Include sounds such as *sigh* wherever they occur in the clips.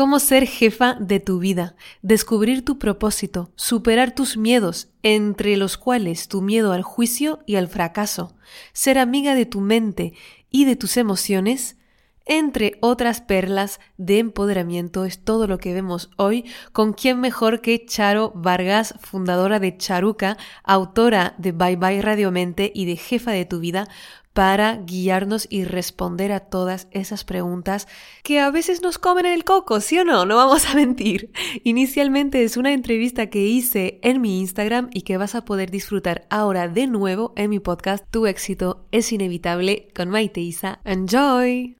cómo ser jefa de tu vida, descubrir tu propósito, superar tus miedos, entre los cuales tu miedo al juicio y al fracaso, ser amiga de tu mente y de tus emociones, entre otras perlas de empoderamiento es todo lo que vemos hoy con quién mejor que Charo Vargas, fundadora de Charuca, autora de Bye Bye Radiomente y de Jefa de tu Vida, para guiarnos y responder a todas esas preguntas que a veces nos comen el coco, ¿sí o no? No vamos a *laughs* mentir. Inicialmente es una entrevista que hice en mi Instagram y que vas a poder disfrutar ahora de nuevo en mi podcast Tu éxito es inevitable con Maite Isa. Enjoy!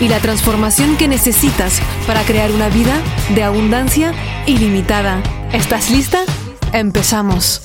y la transformación que necesitas para crear una vida de abundancia ilimitada. ¿Estás lista? Empezamos.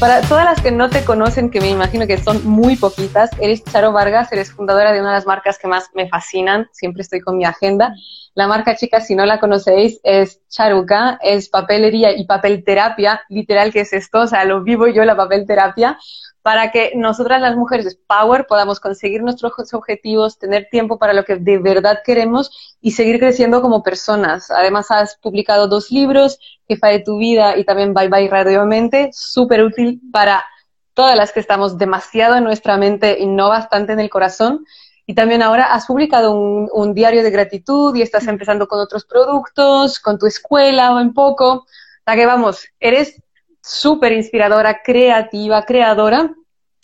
Para todas las que no te conocen, que me imagino que son muy poquitas, eres Charo Vargas, eres fundadora de una de las marcas que más me fascinan, siempre estoy con mi agenda. La marca, chicas, si no la conocéis, es Charuca, es papelería y papel terapia, literal que es esto, o sea, lo vivo yo la papel terapia, para que nosotras las mujeres Power podamos conseguir nuestros objetivos, tener tiempo para lo que de verdad queremos y seguir creciendo como personas. Además, has publicado dos libros, Jefa de tu vida y también Bye Bye Radiomente, súper útil para todas las que estamos demasiado en nuestra mente y no bastante en el corazón. Y también ahora has publicado un, un diario de gratitud y estás empezando con otros productos, con tu escuela o en poco. O sea que vamos, eres súper inspiradora, creativa, creadora.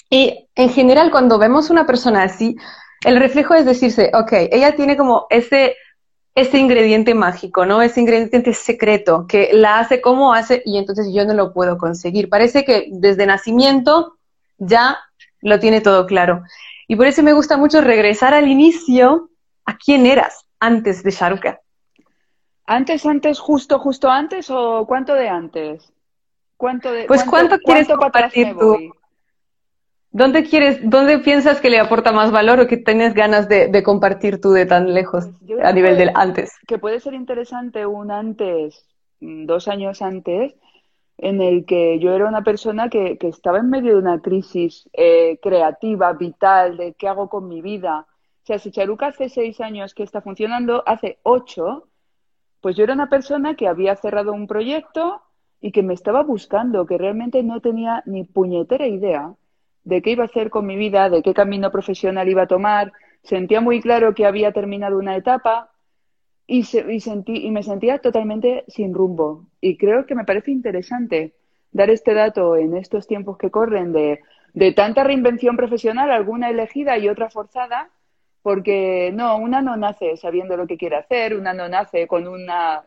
Y en general, cuando vemos una persona así, el reflejo es decirse, ok, ella tiene como ese, ese ingrediente mágico, ¿no? Ese ingrediente secreto que la hace como hace y entonces yo no lo puedo conseguir. Parece que desde nacimiento ya lo tiene todo claro. Y por eso me gusta mucho regresar al inicio a quién eras antes de Sharuka. ¿Antes, antes, justo, justo antes o cuánto de antes? ¿Cuánto de, pues cuánto, quieres compartir tú? ¿Dónde quieres, dónde piensas que le aporta más valor o que tienes ganas de, compartir tú de tan lejos pues a nivel del antes? Que puede ser interesante un antes, mm, dos años antes, en el que yo era una persona que, estaba en medio de una crisis eh, creativa, vital, de qué hago con mi vida. O sea, si Charuca hace seis años que está funcionando, hace ocho, pues yo era una persona que había cerrado un proyecto, y que me estaba buscando, que realmente no tenía ni puñetera idea de qué iba a hacer con mi vida, de qué camino profesional iba a tomar. Sentía muy claro que había terminado una etapa y, sentí, y me sentía totalmente sin rumbo. Y creo que me parece interesante dar este dato en estos tiempos que corren de, de tanta reinvención profesional, alguna elegida y otra forzada, porque no, una no nace sabiendo lo que quiere hacer, una no nace con una,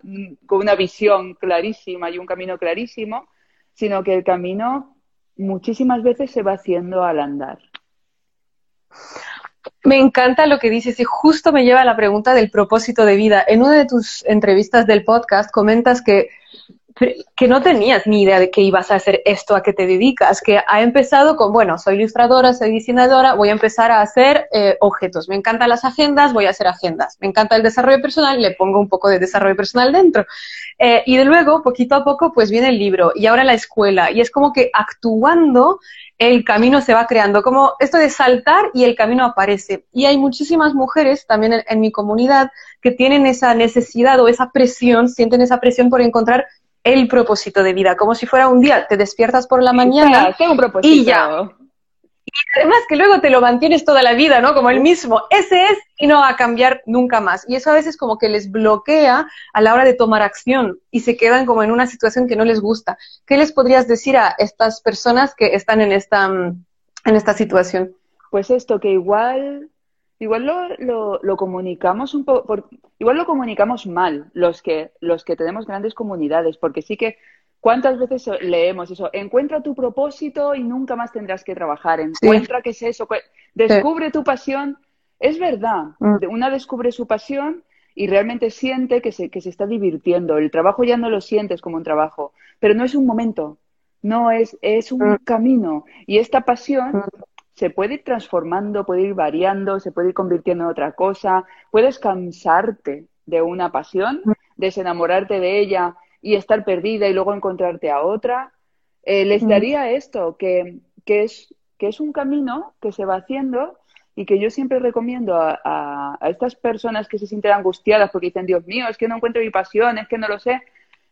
con una visión clarísima y un camino clarísimo, sino que el camino muchísimas veces se va haciendo al andar. Me encanta lo que dices y justo me lleva a la pregunta del propósito de vida. En una de tus entrevistas del podcast comentas que que no tenías ni idea de que ibas a hacer esto, a qué te dedicas, que ha empezado con, bueno, soy ilustradora, soy diseñadora, voy a empezar a hacer eh, objetos. Me encantan las agendas, voy a hacer agendas. Me encanta el desarrollo personal, le pongo un poco de desarrollo personal dentro. Eh, y de luego, poquito a poco, pues viene el libro y ahora la escuela. Y es como que actuando el camino se va creando, como esto de saltar y el camino aparece. Y hay muchísimas mujeres también en mi comunidad que tienen esa necesidad o esa presión, sienten esa presión por encontrar el propósito de vida, como si fuera un día, te despiertas por la mañana y ya. Y además que luego te lo mantienes toda la vida, ¿no? Como el mismo. Ese es y no va a cambiar nunca más. Y eso a veces como que les bloquea a la hora de tomar acción y se quedan como en una situación que no les gusta. ¿Qué les podrías decir a estas personas que están en esta, en esta situación? Pues esto, que igual igual lo, lo, comunicamos un poco, igual lo comunicamos mal los que, los que tenemos grandes comunidades, porque sí que cuántas veces leemos eso, encuentra tu propósito y nunca más tendrás que trabajar, encuentra qué es eso, descubre tu pasión. Es verdad, mm. una descubre su pasión y realmente siente que se, que se está divirtiendo. El trabajo ya no lo sientes como un trabajo, pero no es un momento, no es, es un mm. camino. Y esta pasión mm. se puede ir transformando, puede ir variando, se puede ir convirtiendo en otra cosa. Puedes cansarte de una pasión, desenamorarte de ella y estar perdida y luego encontrarte a otra. Eh, les daría esto, que, que, es, que es un camino que se va haciendo y que yo siempre recomiendo a, estas personas que se sienten angustiadas porque dicen, Dios mío, es que no encuentro mi pasión, es que no lo sé.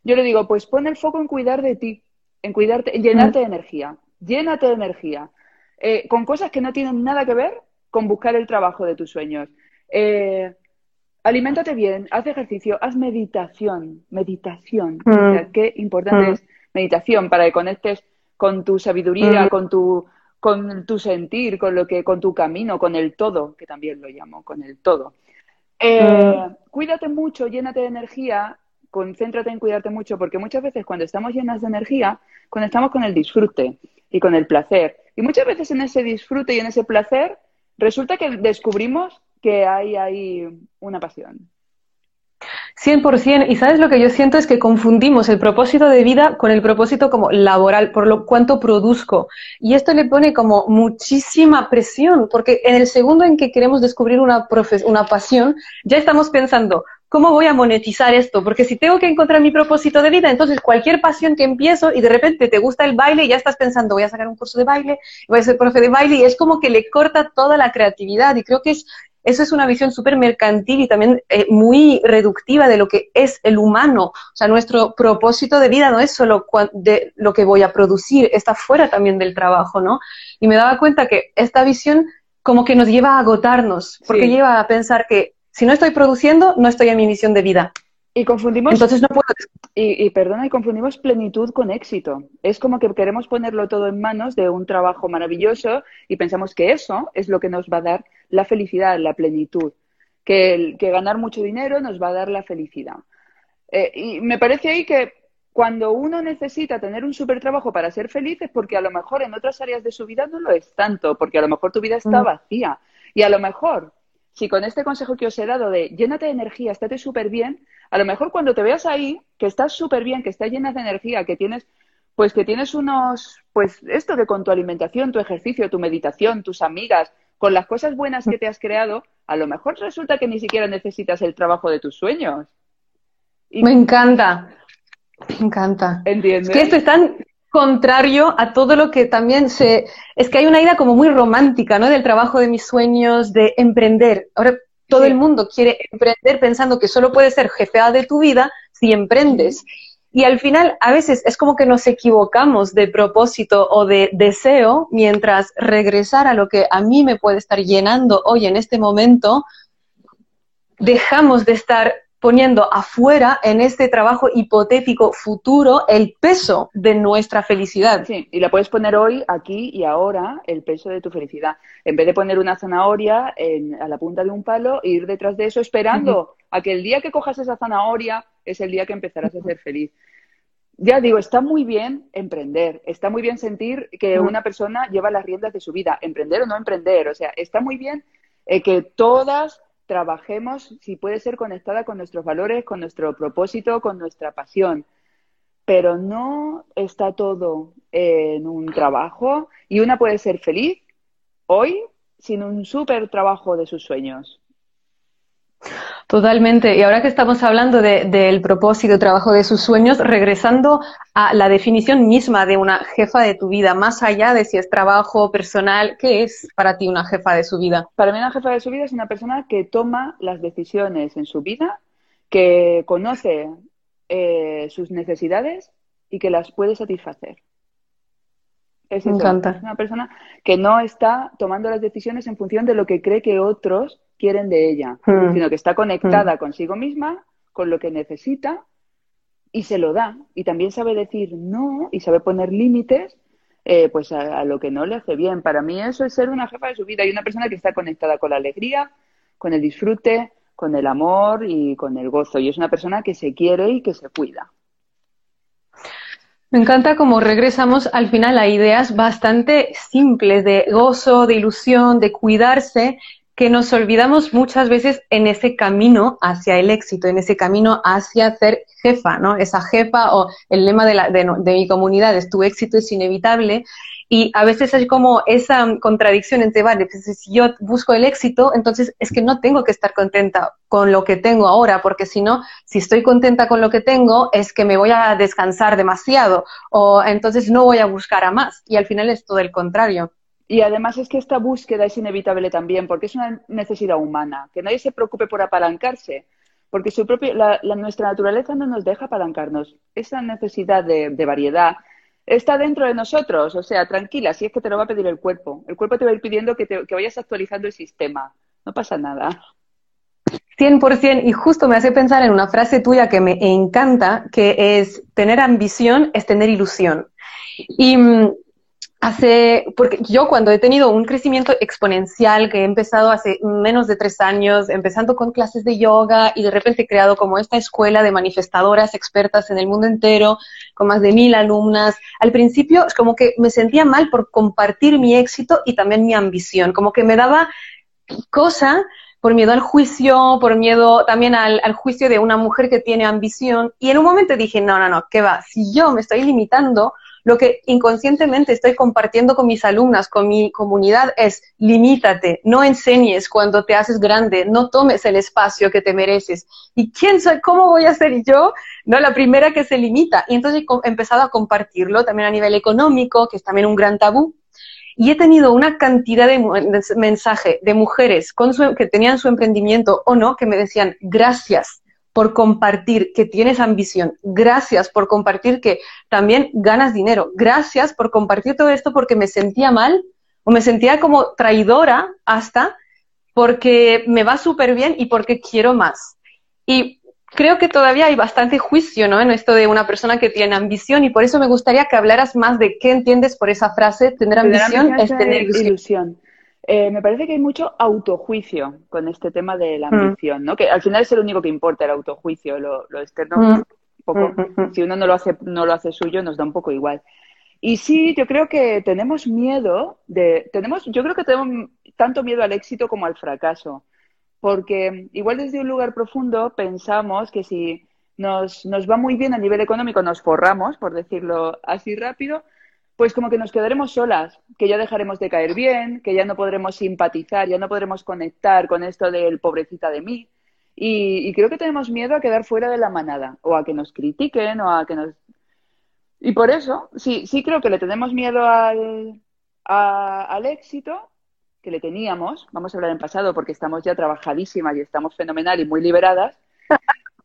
Yo le digo, pues pon el foco en cuidar de ti, en cuidarte, en llenarte de energía, llénate de energía, eh, con cosas que no tienen nada que ver con buscar el trabajo de tus sueños. Eh, aliméntate bien, haz ejercicio, haz meditación, meditación. Mm. qué importante mm. es meditación para que conectes con tu sabiduría, mm. con tu con tu sentir, con lo que, con tu camino, con el todo, que también lo llamo, con el todo. Eh, cuídate mucho, llénate de energía, concéntrate en cuidarte mucho, porque muchas veces cuando estamos llenas de energía, conectamos con el disfrute y con el placer. Y muchas veces en ese disfrute y en ese placer, resulta que descubrimos que hay ahí una pasión. 100%. Y sabes lo que yo siento es que confundimos el propósito de vida con el propósito como laboral, por lo cuanto produzco. Y esto le pone como muchísima presión, porque en el segundo en que queremos descubrir una, una pasión, ya estamos pensando, ¿cómo voy a monetizar esto? Porque si tengo que encontrar mi propósito de vida, entonces cualquier pasión que empiezo y de repente te gusta el baile, ya estás pensando, voy a sacar un curso de baile, voy a ser profe de baile, y es como que le corta toda la creatividad. Y creo que es eso es una visión súper mercantil y también eh, muy reductiva de lo que es el humano. O sea, nuestro propósito de vida no es solo de lo que voy a producir, está fuera también del trabajo, ¿no? Y me daba cuenta que esta visión como que nos lleva a agotarnos, porque lleva a pensar que si no estoy produciendo, no estoy en mi misión de vida. Y confundimos. Entonces no puedo. Y, y, perdona, y confundimos plenitud con éxito. Es como que queremos ponerlo todo en manos de un trabajo maravilloso y pensamos que eso es lo que nos va a dar la felicidad, la plenitud. Que, que ganar mucho dinero nos va a dar la felicidad. Eh, y me parece ahí que cuando uno necesita tener un super trabajo para ser feliz es porque a lo mejor en otras áreas de su vida no lo es tanto, porque a lo mejor tu vida está mm. vacía. Y a lo mejor si con este consejo que os he dado de llénate de energía, estate súper bien, a lo mejor cuando te veas ahí, que estás súper bien, que estás llena de energía, que tienes, pues que tienes unos, pues esto de con tu alimentación, tu ejercicio, tu meditación, tus amigas, con las cosas buenas que te has creado, a lo mejor resulta que ni siquiera necesitas el trabajo de tus sueños. Me encanta, me encanta. ¿Entiendes? Es que esto es tan, contrario a todo lo que también se... Es que hay una idea como muy romántica, ¿no? Del trabajo de mis sueños, de emprender. Ahora todo el mundo quiere emprender pensando que solo puedes ser jefea de tu vida si emprendes. Y al final, a veces es como que nos equivocamos de propósito o de deseo, mientras regresar a lo que a mí me puede estar llenando hoy en este momento, dejamos de estar poniendo afuera en este trabajo hipotético futuro el peso de nuestra felicidad. Sí, y la puedes poner hoy, aquí y ahora, el peso de tu felicidad. En vez de poner una zanahoria a la punta de un palo e ir detrás de eso esperando a que el día que cojas esa zanahoria es el día que empezarás a ser feliz. Ya digo, está muy bien emprender, está muy bien sentir que una persona lleva las riendas de su vida, emprender o no emprender, o sea, está muy bien eh, que todas trabajemos, si puede ser conectada con nuestros valores, con nuestro propósito, con nuestra pasión. Pero no está todo en un trabajo y una puede ser feliz hoy sin un súper trabajo de sus sueños. Totalmente. Y ahora que estamos hablando del propósito, trabajo de sus sueños, regresando a la definición misma de una jefa de tu vida, más allá de si es trabajo personal, ¿qué es para ti una jefa de su vida? Para mí una jefa de su vida es una persona que toma las decisiones en su vida, que conoce eh, sus necesidades y que las puede satisfacer. Es Me encanta. Es una persona que no está tomando las decisiones en función de lo que cree que otros quieren de ella, hmm. sino que está conectada hmm. consigo misma, con lo que necesita y se lo da. Y también sabe decir no y sabe poner límites eh, pues a, lo que no le hace bien. Para mí eso es ser una jefa de su vida y una persona que está conectada con la alegría, con el disfrute, con el amor y con el gozo. Y es una persona que se quiere y que se cuida. Me encanta cómo regresamos al final a ideas bastante simples de gozo, de ilusión, de cuidarse que nos olvidamos muchas veces en ese camino hacia el éxito, en ese camino hacia ser jefa, ¿no? Esa jefa o el lema de, la, de, mi comunidad es tu éxito es inevitable. Y a veces hay como esa contradicción entre, vale, pues si yo busco el éxito, entonces es que no tengo que estar contenta con lo que tengo ahora, porque si no, si estoy contenta con lo que tengo, es que me voy a descansar demasiado o entonces no voy a buscar a más. Y al final es todo el contrario. Y además es que esta búsqueda es inevitable también, porque es una necesidad humana, que nadie se preocupe por apalancarse, porque su propio, la, nuestra naturaleza no nos deja apalancarnos. Esa necesidad de, variedad está dentro de nosotros, o sea, tranquila, si es que te lo va a pedir el cuerpo. El cuerpo te va a ir pidiendo que, te, que vayas actualizando el sistema, no pasa nada. 100% y justo me hace pensar en una frase tuya que me encanta, que es tener ambición es tener ilusión. Y mm, hace, porque yo cuando he tenido un crecimiento exponencial que he empezado hace menos de tres años, empezando con clases de yoga y de repente he creado como esta escuela de manifestadoras expertas en el mundo entero, con más de mil alumnas, al principio es como que me sentía mal por compartir mi éxito y también mi ambición, como que me daba cosa por miedo al juicio, por miedo también al, al, juicio de una mujer que tiene ambición. Y en un momento dije, no, no, no, ¿qué va? Si yo me estoy limitando, lo que inconscientemente estoy compartiendo con mis alumnas, con mi comunidad, es limítate, no enseñes cuando te haces grande, no tomes el espacio que te mereces. ¿Y quién soy? ¿Cómo voy a ser yo? No, la primera que se limita. Y entonces he empezado a compartirlo también a nivel económico, que es también un gran tabú. Y he tenido una cantidad de mensajes de mujeres que tenían su emprendimiento o no, que me decían, gracias, por compartir que tienes ambición. Gracias por compartir que también ganas dinero. Gracias por compartir todo esto porque me sentía mal o me sentía como traidora hasta porque me va súper bien y porque quiero más. Y creo que todavía hay bastante juicio ¿no? en esto de una persona que tiene ambición y por eso me gustaría que hablaras más de qué entiendes por esa frase, tener ambición, es tener ilusión. Eh, me parece que hay mucho autojuicio con este tema de la mm. ambición, ¿no? Que al final es el único que importa, el autojuicio, lo, externo, mm. poco, mm, si uno no lo hace, no lo hace suyo, nos da un poco igual. Y sí, yo creo que tenemos miedo de, tenemos, yo creo que tenemos tanto miedo al éxito como al fracaso, porque igual desde un lugar profundo pensamos que si nos, nos va muy bien a nivel económico, nos forramos, por decirlo así rápido, pues como que nos quedaremos solas, que ya dejaremos de caer bien, que ya no podremos simpatizar, ya no podremos conectar con esto del pobrecita de mí. Y, creo que tenemos miedo a quedar fuera de la manada, o a que nos critiquen, o a que nos... Y por eso, sí, sí creo que le tenemos miedo al, al éxito, que le teníamos, vamos a hablar en pasado porque estamos ya trabajadísimas y estamos fenomenal y muy liberadas,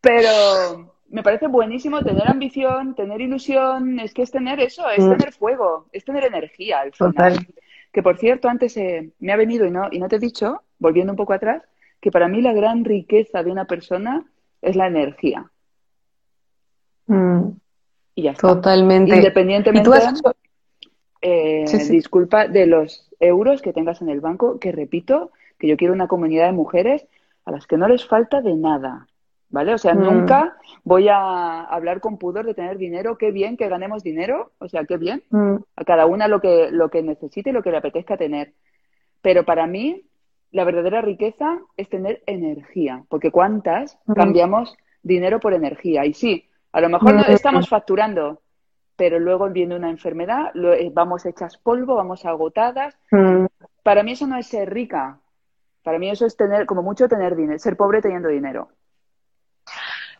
pero, me parece buenísimo tener ambición, tener ilusión, es que es tener eso, es mm. tener fuego, es tener energía al final. Que por cierto, antes eh, me ha venido y no, y no te he dicho, volviendo un poco atrás, que para mí la gran riqueza de una persona es la energía. Mm. Y ya está. Totalmente. Independientemente, eh, disculpa, de los euros que tengas en el banco, que repito, que yo quiero una comunidad de mujeres a las que no les falta de nada ¿vale? O sea, mm. nunca voy a hablar con pudor de tener dinero, qué bien que ganemos dinero, o sea, qué bien, mm. a cada una lo que, lo que necesite y lo que le apetezca tener. Pero para mí, la verdadera riqueza es tener energía, porque ¿cuántas mm. cambiamos dinero por energía? Y sí, a lo mejor no estamos facturando, pero luego viene una enfermedad, eh, vamos hechas polvo, vamos agotadas. Para mí eso no es ser rica. Para mí eso es tener, como mucho tener dinero, ser pobre teniendo dinero.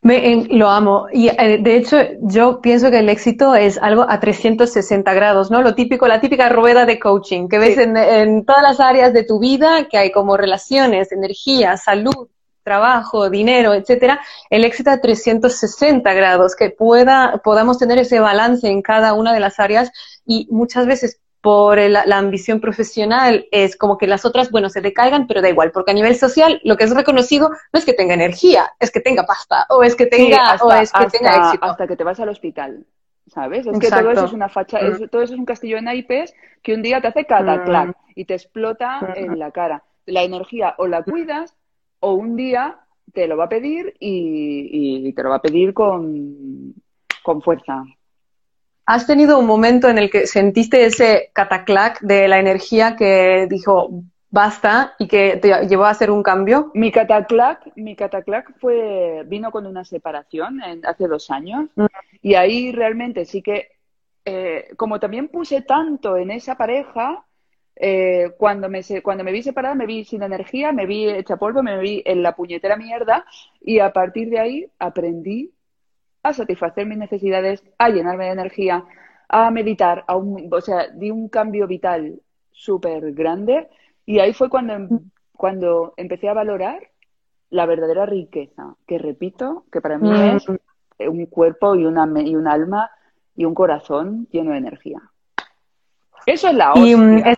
Me, lo amo. Y eh, de hecho, yo pienso que el éxito es algo a 360 grados, ¿no? Lo típico, la típica rueda de coaching que ves en, en, todas las áreas de tu vida, que hay como relaciones, energía, salud, trabajo, dinero, etcétera. El éxito a 360 grados, que pueda, podamos tener ese balance en cada una de las áreas y muchas veces por la ambición profesional es como que las otras, bueno, se decaigan, pero da igual, porque a nivel social lo que es reconocido no es que tenga energía, es que tenga pasta, o es que tenga, hasta, o es que tenga éxito. Hasta que te vas al hospital, ¿sabes? Es que todo eso es una facha, mm. todo eso es un castillo de naipes que un día te hace cataclac mm. y te explota mm. en la cara. La energía o la cuidas o un día te lo va a pedir y, y te lo va a pedir con, con fuerza. ¿Has tenido un momento en el que sentiste ese cataclac de la energía que dijo, basta y que te llevó a hacer un cambio? Mi cataclac, mi cataclac fue, vino con una separación hace dos años mm. y ahí realmente sí que, eh, como también puse tanto en esa pareja, eh, cuando, me, cuando me vi separada me vi sin energía, me vi hecha polvo, me vi en la puñetera mierda y a partir de ahí aprendí a satisfacer mis necesidades, a llenarme de energía, a meditar, a o sea, di un cambio vital súper grande y ahí fue cuando, em, cuando empecé a valorar la verdadera riqueza, que repito, que para mí mm. es un cuerpo y, una, y un alma y un corazón lleno de energía. Eso es la hostia. Mm,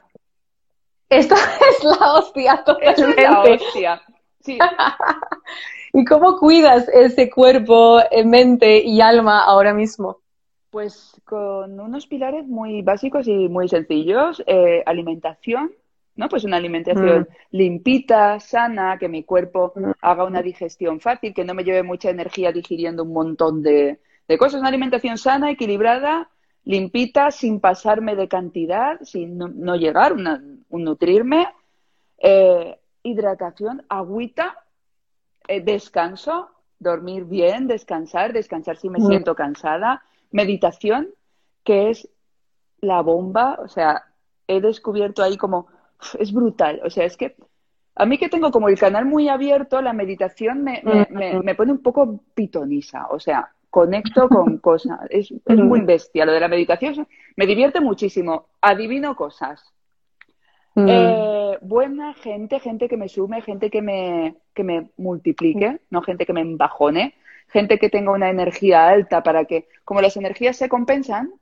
esto *laughs* es la hostia, totalmente. Eso es la hostia. Sí. *laughs* ¿Y cómo cuidas ese cuerpo, eh, mente y alma ahora mismo? Pues con unos pilares muy básicos y muy sencillos. Eh, alimentación, ¿no? Pues una alimentación mm. limpita, sana, que mi cuerpo mm. haga una digestión fácil, que no me lleve mucha energía digiriendo un montón de, cosas. Una alimentación sana, equilibrada, limpita, sin pasarme de cantidad, sin no, llegar, un nutrirme. Eh, hidratación, agüita, eh, descanso, dormir bien, descansar, descansar si me mm. siento cansada. Meditación, que es la bomba, o sea, he descubierto ahí como es brutal. O sea, es que a mí que tengo como el canal muy abierto, la meditación me, me, pone un poco pitonisa. O sea, conecto con *laughs* cosas. Es, es, muy bestia lo de la meditación. Me divierte muchísimo. Adivino cosas. Eh, buena gente, gente que me sume, gente que me, que me multiplique, no gente que me embajone, gente que tenga una energía alta para que, como las energías se compensan,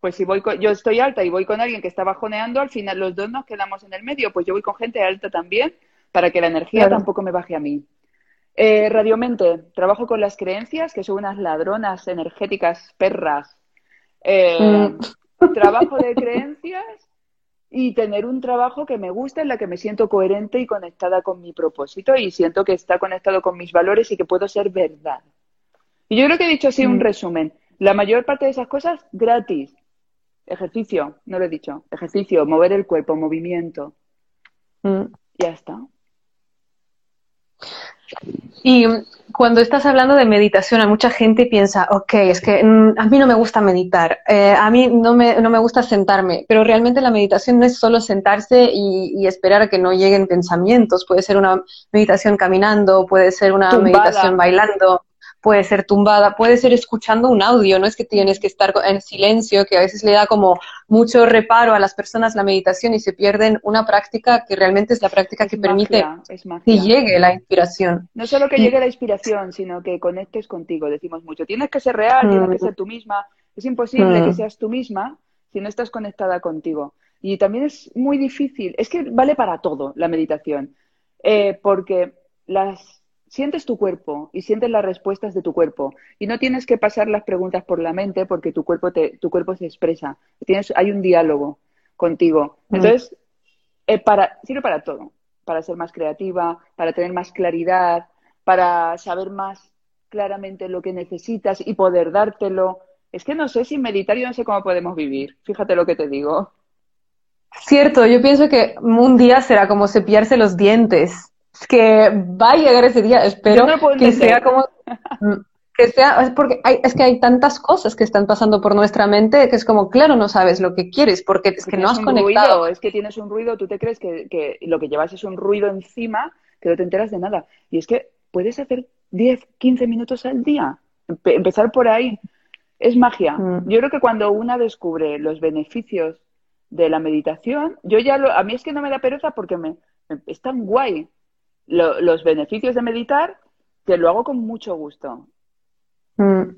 pues si voy yo estoy alta y voy con alguien que está bajoneando, al final los dos nos quedamos en el medio, pues yo voy con gente alta también para que la energía tampoco me baje a mí. Eh, radiomente, trabajo con las creencias, que son unas ladronas energéticas perras. Eh, mm. Trabajo de creencias y tener un trabajo que me guste, en la que me siento coherente y conectada con mi propósito y siento que está conectado con mis valores y que puedo ser verdad. Y yo creo que he dicho así un mm. resumen. La mayor parte de esas cosas gratis, Ejercicio, no lo he dicho. Ejercicio, mover el cuerpo, movimiento. Mm. Ya está. Y cuando estás hablando de meditación, a mucha gente piensa, ok, es que mm, a mí no me gusta meditar, eh, a mí no me, no me, gusta sentarme, pero realmente la meditación no es solo sentarse y, esperar a que no lleguen pensamientos, puede ser una meditación caminando, puede ser una meditación bailando, puede ser tumbada, puede ser escuchando un audio, no es que tienes que estar en silencio, que a veces le da como mucho reparo a las personas la meditación y se pierden una práctica que realmente es la práctica que permite que llegue la inspiración. No solo que llegue la inspiración, sino que conectes contigo, decimos mucho. Tienes que ser real, tienes que ser tú misma. Es imposible que mm. seas tú misma si no estás conectada contigo. Y también es muy difícil, es que vale para todo la meditación, eh, porque las sientes tu cuerpo y sientes las respuestas de tu cuerpo. Y no tienes que pasar las preguntas por la mente porque tu cuerpo te, tu cuerpo se expresa. Tienes hay un diálogo contigo. Mm. entonces eh, para sirve para todo. Para ser más creativa para tener más claridad para saber más claramente lo que necesitas y poder dártelo. Es que no sé sin meditar yo no sé cómo podemos vivir. Fíjate lo que te digo. Cierto, yo pienso que un día será como cepillarse los dientes. es que va a llegar ese día, espero que sea como *laughs* que sea, es porque hay, es que hay tantas cosas que están pasando por nuestra mente que es como, claro, no sabes lo que quieres porque es que no has conectado. es que tienes un ruido, tú te crees que, que, lo que llevas es un ruido encima que no te enteras de nada. Y es que puedes hacer 10, 15 minutos al día, empezar por ahí. Es magia. Mm. Yo creo que cuando una descubre los beneficios de la meditación, yo ya lo, a mí es que no me da pereza porque me, es tan guay los beneficios de meditar, que lo hago con mucho gusto. Mm.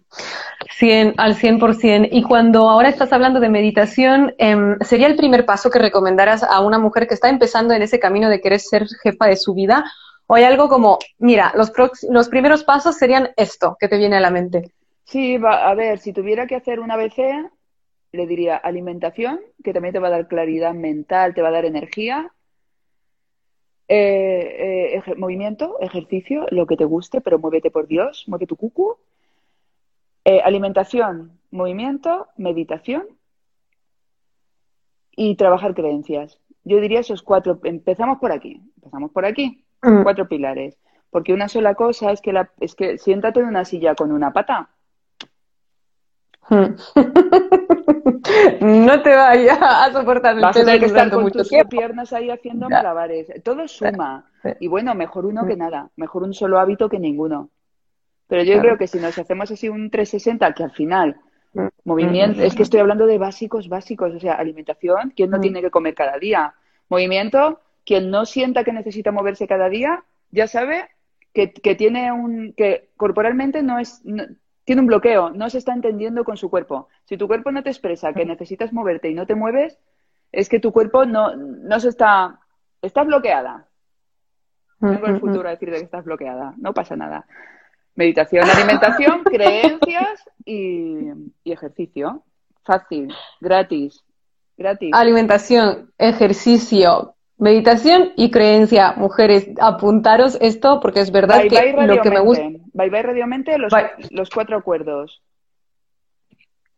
al 100%. Y cuando ahora estás hablando de meditación, em, ¿sería el primer paso que recomendaras a una mujer que está empezando en ese camino de querer ser jefa de su vida? ¿O hay algo como, mira, los, los primeros pasos serían esto que te viene a la mente? Sí, va, a ver, si tuviera que hacer una ABC, le diría alimentación, que también te va a dar claridad mental, te va a dar energía, eh, eh movimiento, ejercicio, lo que te guste, pero muévete por Dios, mueve tu cucu. Eh, alimentación, movimiento, meditación y trabajar creencias. yo diría esos cuatro. Empezamos por aquí. Empezamos por aquí. Mm. Cuatro pilares. Porque una sola cosa es que, la, es que siéntate en una silla con una pata. Mm. *laughs* *laughs* no te vayas a soportar el Vas a tener que estar con tus tiempo. piernas ahí haciendo Ya. malabares. Todo suma. Y bueno, mejor uno que nada. Mejor un solo hábito que ninguno. Pero yo Claro. creo que si nos hacemos así un 360, que al final, Mm. movimiento, es que estoy hablando de básicos, básicos. O sea, alimentación, ¿quién no Mm. tiene que comer cada día? Movimiento, quien no sienta que necesita moverse cada día, ya sabe que, que tiene un, que corporalmente no es, no- tiene un bloqueo, no se está entendiendo con su cuerpo. Si tu cuerpo no te expresa que necesitas moverte y no te mueves, es que tu cuerpo no, no se está, está bloqueada. Vengo al futuro a decirte que estás bloqueada, no pasa nada. Meditación, alimentación, *laughs* creencias y, y ejercicio. Fácil, gratis, gratis. Alimentación, ejercicio, meditación y creencia. Mujeres, apuntaros esto porque es verdad Bye que bye lo que me gusta. Bye bye radiomente los, Bye. los cuatro acuerdos.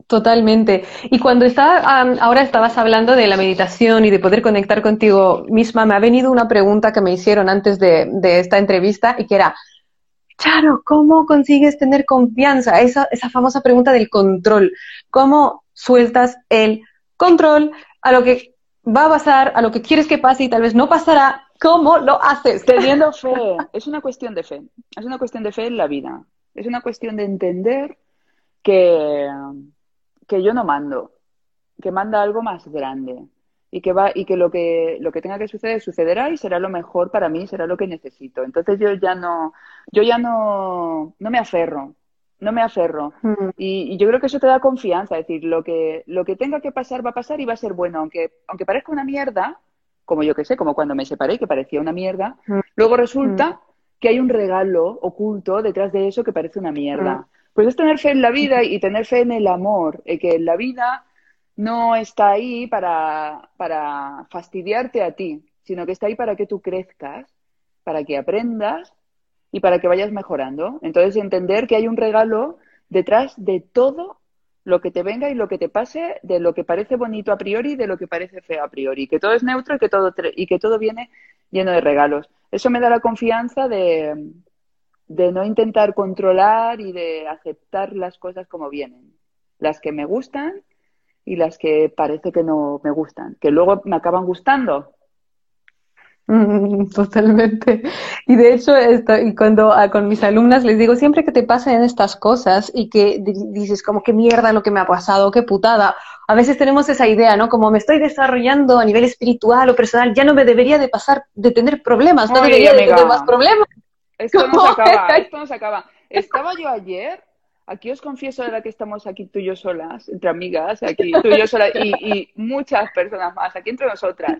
totalmente. Y cuando estaba, ahora estabas hablando de la meditación y de poder conectar contigo misma, me ha venido una pregunta que me hicieron antes de, de esta entrevista y que era, Charo, ¿cómo consigues tener confianza? Esa, esa famosa pregunta del control. ¿Cómo sueltas el control a lo que va a pasar, a lo que quieres que pase y tal vez no pasará? ¿Cómo lo haces? Teniendo fe, es una cuestión de fe. Es una cuestión de fe en la vida. Es una cuestión de entender que, que yo no mando, que manda algo más grande y que va y que lo que lo que tenga que suceder sucederá y será lo mejor para mí, será lo que necesito. Entonces yo ya no yo ya no no me aferro, no me aferro. Mm, Y, y yo creo que eso te da confianza, es decir, lo que, lo que tenga que pasar va a pasar y va a ser bueno, aunque, aunque parezca una mierda, como yo que sé, como cuando me separé, que parecía una mierda, Mm. luego resulta que hay un regalo oculto detrás de eso que parece una mierda. Mm. Pues es tener fe en la vida y tener fe en el amor, en que la vida no está ahí para, para fastidiarte a ti, sino que está ahí para que tú crezcas, para que aprendas y para que vayas mejorando. Entonces, entender que hay un regalo detrás de todo lo que te venga y lo que te pase, de lo que parece bonito a priori y de lo que parece feo a priori, que todo es neutro y que todo, y que todo viene lleno de regalos. Eso me da la confianza de, de no intentar controlar y de aceptar las cosas como vienen, las que me gustan y las que parece que no me gustan, que luego me acaban gustando. Mm, Totalmente. Y de hecho, esto, y cuando ah, con mis alumnas les digo, siempre que te pasen estas cosas y que di- dices como qué mierda lo que me ha pasado, qué putada, a veces tenemos esa idea, ¿no? Como me estoy desarrollando a nivel espiritual o personal, ya no me debería de pasar, de tener problemas, no debería de tener más problemas. *laughs* Esto no se acaba, *laughs* esto no se acaba. Estaba yo ayer, aquí os confieso la que estamos aquí tú y yo solas, entre amigas, aquí tú y yo solas y, y muchas personas más, aquí entre nosotras.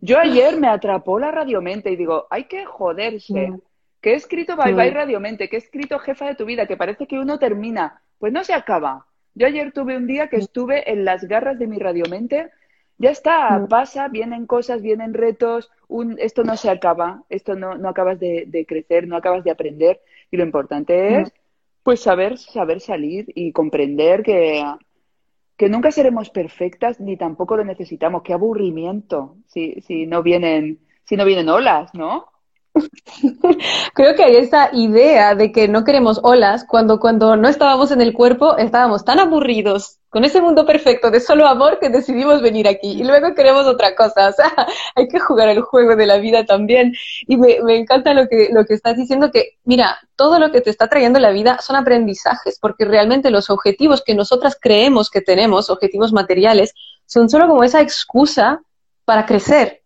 Yo ayer me atrapó la radiomente y digo, hay que joderse. Que he escrito Bye Mm. Bye Radiomente, que he escrito Jefa de tu vida, que parece que uno termina. Pues no se acaba. Yo ayer tuve un día que estuve en las garras de mi radiomente. Ya está, pasa, vienen cosas, vienen retos, un, esto no se acaba, esto no, no acabas de, de crecer, no acabas de aprender. Y lo importante es, pues, saber, saber salir y comprender que, que nunca seremos perfectas ni tampoco lo necesitamos. Qué aburrimiento si, si no vienen, si no vienen olas, ¿no? *laughs* Creo que hay esa idea de que no queremos olas cuando, cuando no estábamos en el cuerpo estábamos tan aburridos con ese mundo perfecto de solo amor que decidimos venir aquí y luego queremos otra cosa. *laughs* O sea, hay que jugar el juego de la vida también. Y me, me encanta lo que, lo que estás diciendo, que mira, todo lo que te está trayendo la vida son aprendizajes, porque realmente los objetivos que nosotras creemos que tenemos, objetivos materiales, son solo como esa excusa para crecer.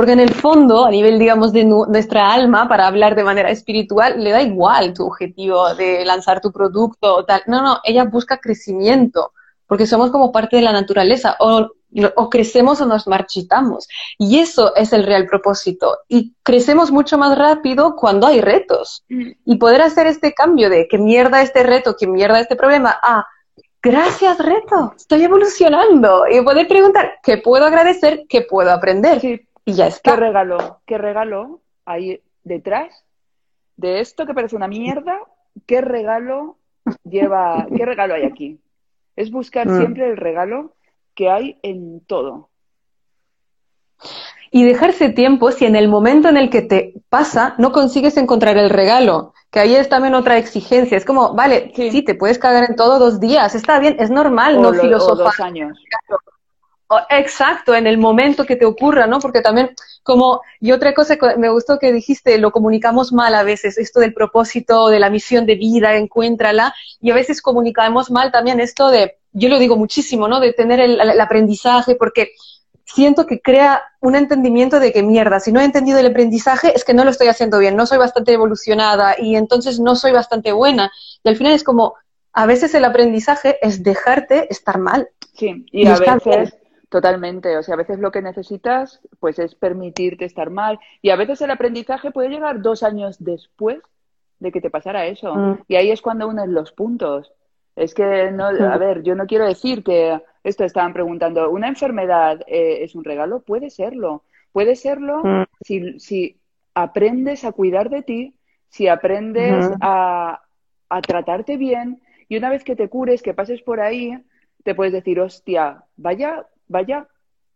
Porque en el fondo, a nivel, digamos, de nu- nuestra alma, para hablar de manera espiritual, le da igual tu objetivo de lanzar tu producto o tal. No, no, ella busca crecimiento, porque somos como parte de la naturaleza, o, o crecemos o nos marchitamos. Y eso es el real propósito. Y crecemos mucho más rápido cuando hay retos. Y poder hacer este cambio de que mierda este reto, que mierda este problema, ah, gracias reto, estoy evolucionando. Y poder preguntar, ¿qué puedo agradecer? ¿Qué puedo aprender? Sí, Y ya ¿Qué regalo? ¿Qué regalo hay detrás de esto que parece una mierda? ¿Qué regalo lleva? *laughs* ¿Qué regalo hay aquí? Es buscar Mm. siempre el regalo que hay en todo. y dejarse tiempo si en el momento en el que te pasa no consigues encontrar el regalo, que ahí es también otra exigencia. Es como, vale, sí, te puedes cagar en todo dos días, está bien, es normal no filosofar. dos años. Exacto, en el momento que te ocurra, ¿no? Porque también, como, y otra cosa que me gustó que dijiste, lo comunicamos mal a veces, esto del propósito, de la misión de vida, encuéntrala, y a veces comunicamos mal también esto de, yo lo digo muchísimo, ¿no? De tener el aprendizaje, porque siento que crea un entendimiento de que mierda, si no he entendido el aprendizaje es que no lo estoy haciendo bien, no soy bastante evolucionada y entonces no soy bastante buena. Y al final es como, a veces el aprendizaje es dejarte estar mal. Sí, y, a veces totalmente, o sea, a veces lo que necesitas pues es permitirte estar mal y a veces el aprendizaje puede llegar dos años después de que te pasara eso. Mm. Y ahí es cuando unes los puntos. Es que, no, a ver, yo no quiero decir que esto estaban preguntando, ¿una enfermedad eh, es un regalo? Puede serlo. Puede serlo mm. si, si, aprendes a cuidar de ti, si aprendes a, a, tratarte bien y una vez que te cures, que pases por ahí, te puedes decir, hostia, vaya, vaya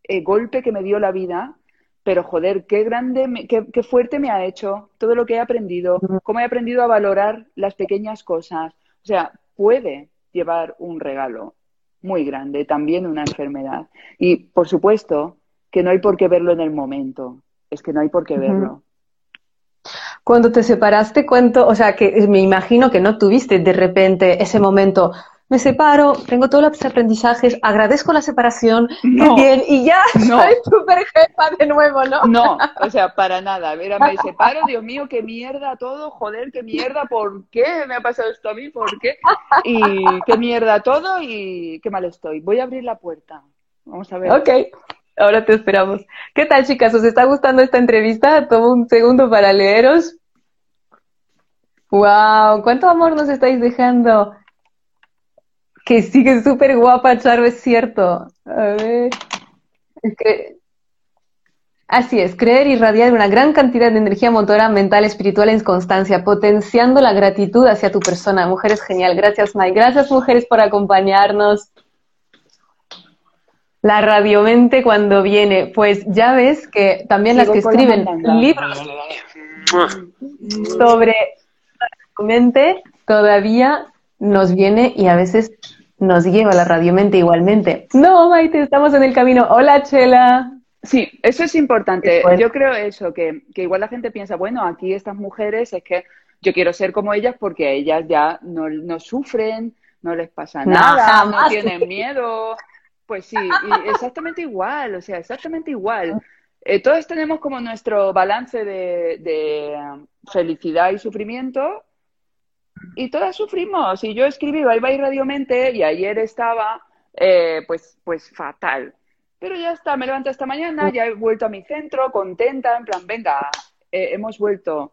eh, golpe que me dio la vida, pero joder, qué grande, qué, qué, fuerte me ha hecho todo lo que he aprendido, cómo he aprendido a valorar las pequeñas cosas. O sea, puede, llevar un regalo muy grande, también una enfermedad. Y por supuesto que no hay por qué verlo en el momento, es que no hay por qué verlo. Cuando te separaste, cuento, o sea, que me imagino que no tuviste de repente ese momento, me separo, tengo todos los aprendizajes, agradezco la separación, bien, y ya no. *laughs* soy súper jefa de nuevo, ¿no? No, o sea, para nada. Mira, me *laughs* separo, Dios mío, qué mierda todo, joder, qué mierda, ¿por qué me ha pasado esto a mí? ¿Por qué? Y qué mierda todo y qué mal estoy. Voy a abrir la puerta. Vamos a ver. Ok. Ahora te esperamos. ¿Qué tal, chicas? ¿Os está gustando esta entrevista? Tomo un segundo para leeros. ¡Wow! ¿Cuánto amor nos estáis dejando? Que sigue súper guapa, Charo, es cierto. A ver. Así es, creer y irradiar una gran cantidad de energía motora, mental, espiritual en constancia, potenciando la gratitud hacia tu persona. Mujeres, genial. Gracias, Mike. Gracias, mujeres, por acompañarnos. La radiomente cuando viene, pues ya ves que también las que escriben libros sobre la mente todavía nos viene y a veces nos lleva la radiomente igualmente. No, Maite, estamos en el camino. Hola, Chela. Sí, eso es importante. Yo creo eso, que, igual la gente piensa, bueno, aquí estas mujeres es que yo quiero ser como ellas porque ellas ya no, no sufren, no les pasa nada, no tienen miedo. Pues sí, exactamente igual, o sea, exactamente igual. Eh, todos tenemos como nuestro balance de, de felicidad y sufrimiento y todas sufrimos. Y yo escribí Bye Bye Radiomente y ayer estaba eh, pues, pues fatal. Pero ya está, me levanto esta mañana, ya he vuelto a mi centro, contenta, en plan, venga, eh, hemos vuelto.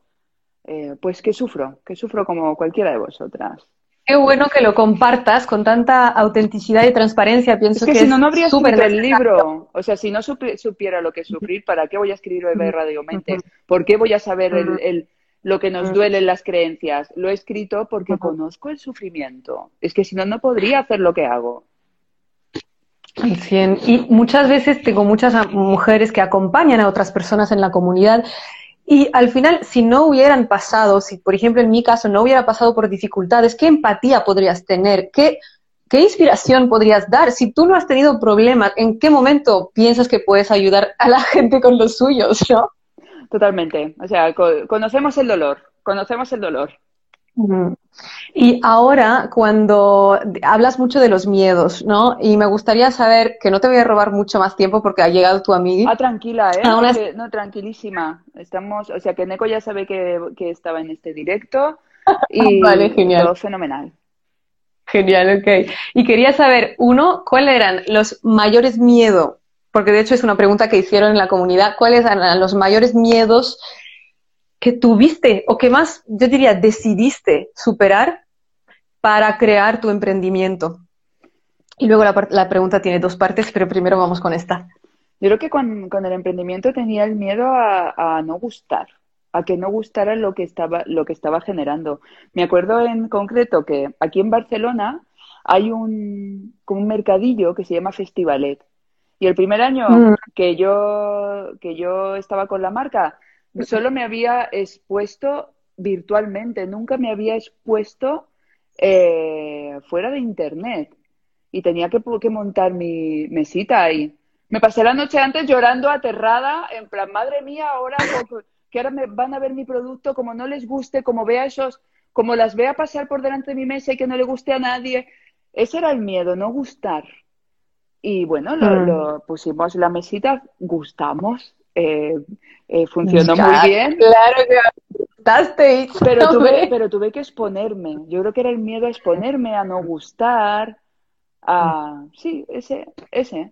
Eh, pues que sufro, que sufro como cualquiera de vosotras. Qué bueno que lo compartas con tanta autenticidad y transparencia. Pienso que, que si no, no habría escrito el libro. O sea, si no supiera lo que sufrir, ¿para qué voy a escribir Bye Bye Radiomente? ¿Por qué voy a saber el lo que nos mm. duelen las creencias. Lo he escrito porque conozco el sufrimiento. Es que si no, no podría hacer lo que hago. Y muchas veces tengo muchas mujeres que acompañan a otras personas en la comunidad y al final, si no hubieran pasado, si por ejemplo en mi caso no hubiera pasado por dificultades, ¿qué empatía podrías tener? ¿Qué, qué inspiración podrías dar? Si tú no has tenido problemas, ¿en qué momento piensas que puedes ayudar a la *laughs* gente con los suyos? ¿no? Totalmente. O sea, conocemos el dolor, conocemos el dolor. Y ahora, cuando hablas mucho de los miedos, ¿no? Y me gustaría saber, que no te voy a robar mucho más tiempo porque ha llegado tu amiga. Ah, tranquila, ¿eh? No, tranquilísima. Estamos, o sea, que Neko ya sabe que, estaba en este directo *laughs* y vale, genial. todo fenomenal. Genial, ok. Y quería saber, uno, ¿cuáles eran los mayores miedos porque de hecho es una pregunta que hicieron en la comunidad, ¿cuáles eran los mayores miedos que tuviste o que más, yo diría, decidiste superar para crear tu emprendimiento? Y luego la, pregunta tiene dos partes, pero primero vamos con esta. Yo creo que con, el emprendimiento tenía el miedo a, no gustar, a que no gustara lo que estaba, lo que estaba generando. Me acuerdo en concreto que aquí en Barcelona hay un, un mercadillo que se llama Festivalet Y el primer año mm. que, yo, que yo estaba con la marca, solo me había expuesto virtualmente, nunca me había expuesto eh, fuera de Internet. Y tenía que, que montar mi mesita ahí. Me pasé la noche antes llorando aterrada, en plan, madre mía, ahora que ahora me van a ver mi producto, como no les guste, como vea esos, como las vea pasar por delante de mi mesa y que no le guste a nadie. Ese era el miedo, no gustar. Y bueno, lo, mm. pusimos la mesita, gustamos, eh, eh, funcionó muy bien. Claro que gustasteis. Pero tuve, pero tuve que exponerme. Yo creo que era el miedo a exponerme, a no gustar, a... Sí, ese, ese.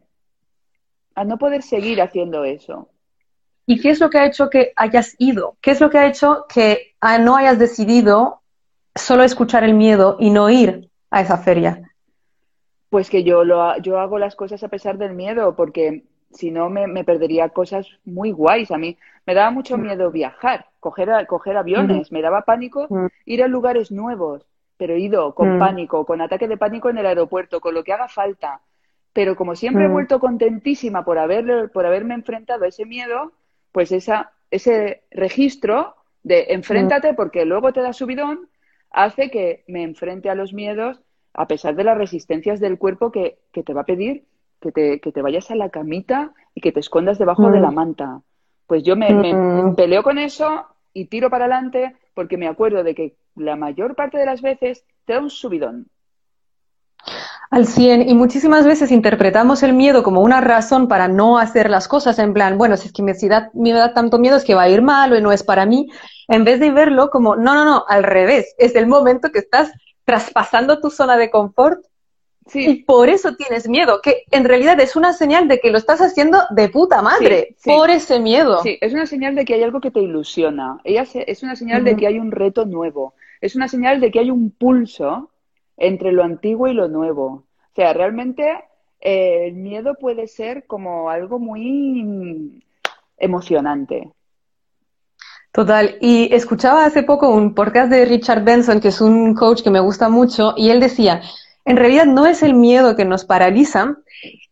A no poder seguir haciendo eso. ¿Y qué es lo que ha hecho que hayas ido? ¿Qué es lo que ha hecho que ah, no hayas decidido solo escuchar el miedo y no ir a esa feria? Pues que yo, lo, yo hago las cosas a pesar del miedo, porque si no me, perdería cosas muy guays. A mí me daba mucho mm. miedo viajar, coger, coger aviones, me daba pánico mm. ir a lugares nuevos, pero he ido con mm. pánico, con ataque de pánico en el aeropuerto, con lo que haga falta. Pero como siempre he vuelto contentísima por, haber, por haberme enfrentado a ese miedo, pues esa, ese registro de enfréntate porque luego te da subidón, hace que me enfrente a los miedos a pesar de las resistencias del cuerpo que, te va a pedir que te, que te, vayas a la camita y que te escondas debajo de la mm. manta. Pues yo me, mm. peleo con eso y tiro para adelante porque me acuerdo de que la mayor parte de las veces te da un subidón. Al 100, y muchísimas veces interpretamos el miedo como una razón para no hacer las cosas, en plan, bueno, si es que me da, me da tanto miedo es que va a ir mal o no es para mí, en vez de verlo como, no, no, no, al revés, es el momento que estás traspasando tu zona de confort y por eso tienes miedo, que en realidad es una señal de que lo estás haciendo de puta madre, por ese miedo. Sí, es una señal de que hay algo que te ilusiona, Ella es una señal de que hay un reto nuevo, es una señal de que hay un pulso entre lo antiguo y lo nuevo. O sea, realmente eh, el miedo puede ser como algo muy emocionante. Total. Y escuchaba hace poco un podcast de Richard Benson, que es un coach que me gusta mucho, y él decía, en realidad no es el miedo que nos paraliza,